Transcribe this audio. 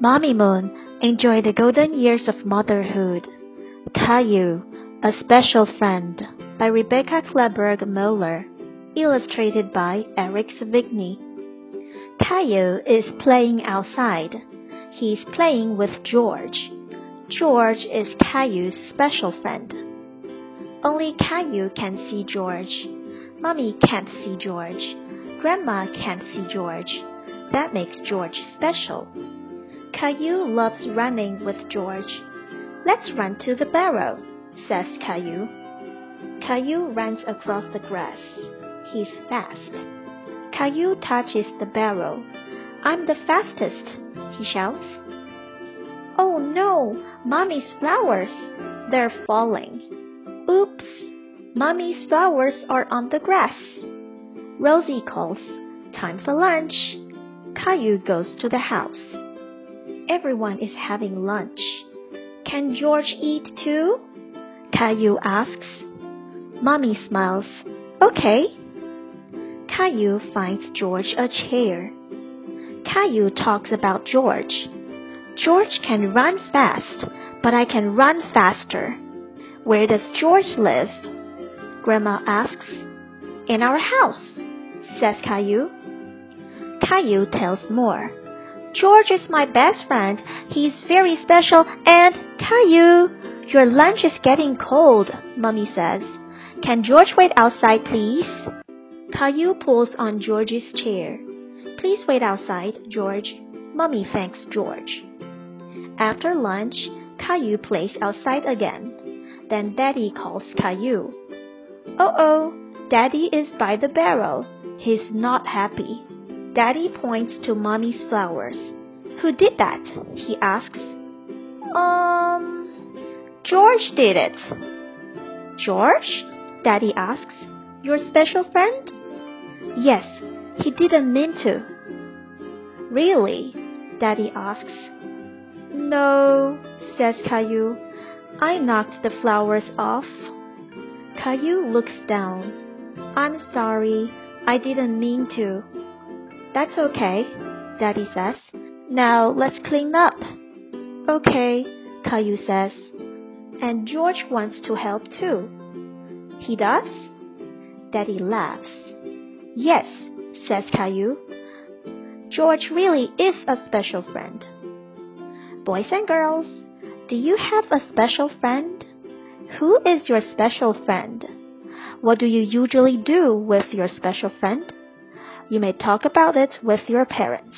Mommy Moon enjoyed the golden years of motherhood. Caillou, A Special Friend by Rebecca Klevberg Moeller. Illustrated by Eric Sevigny. Caillou is playing outside. He's playing with George. George is Caillou's special friend. Only Caillou can see George. Mommy can't see George. Grandma can't see George. That makes George special. Caillou loves running with George. Let's run to the barrow, says Caillou. Caillou runs across the grass. He's fast. Caillou touches the barrow. I'm the fastest, he shouts. Oh no, Mommy's flowers! They're falling. Oops! Mommy's flowers are on the grass. Rosie calls, Time for lunch. Caillou goes to the house. Everyone is having lunch. Can George eat too? Caillou asks. Mommy smiles. Okay. Caillou finds George a chair. Caillou talks about George. George can run fast, but I can run faster. Where does George live? Grandma asks. In our house, says Caillou. Caillou tells more. George is my best friend. He's very special and Caillou, your lunch is getting cold, Mummy says. Can George wait outside, please? Caillou pulls on George's chair. Please wait outside, George. Mummy thanks George. After lunch, Caillou plays outside again. Then Daddy calls Caillou. Oh oh, Daddy is by the barrel. He's not happy. Daddy points to Mommy's flowers. Who did that? he asks. Um, George did it. George? Daddy asks. Your special friend? Yes, he didn't mean to. Really? Daddy asks. No, says Caillou. I knocked the flowers off. Caillou looks down. I'm sorry, I didn't mean to. That's okay, Daddy says. Now let's clean up. Okay, Caillou says. And George wants to help too. He does? Daddy laughs. Yes, says Caillou. George really is a special friend. Boys and girls, do you have a special friend? Who is your special friend? What do you usually do with your special friend? You may talk about it with your parents.